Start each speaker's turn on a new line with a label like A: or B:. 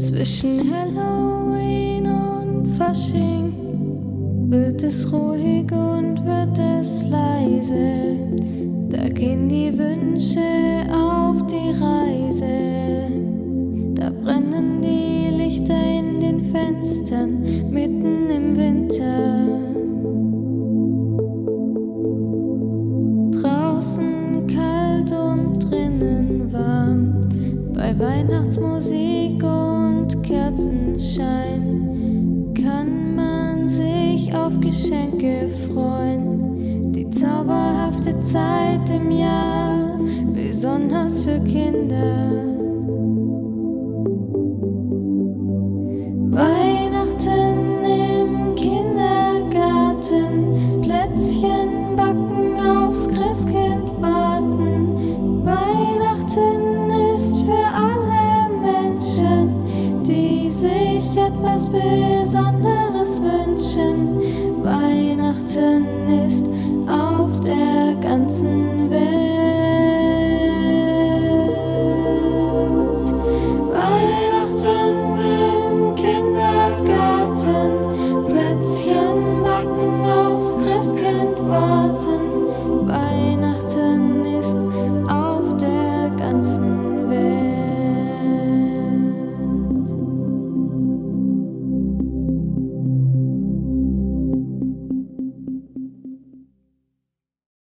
A: Zwischen Halloween und Fasching wird es ruhig und wird es leise. Da gehen die Wünsche auf die Reise. Da brennen die Lichter in den Fenstern mitten im Winter. Draußen kalt und drinnen warm. Bei Weihnachtsmusik Kerzenschein kann man sich auf Geschenke freuen. Die zauberhafte Zeit im Jahr, besonders für Kinder. Besonderes wünschen. Weihnachten ist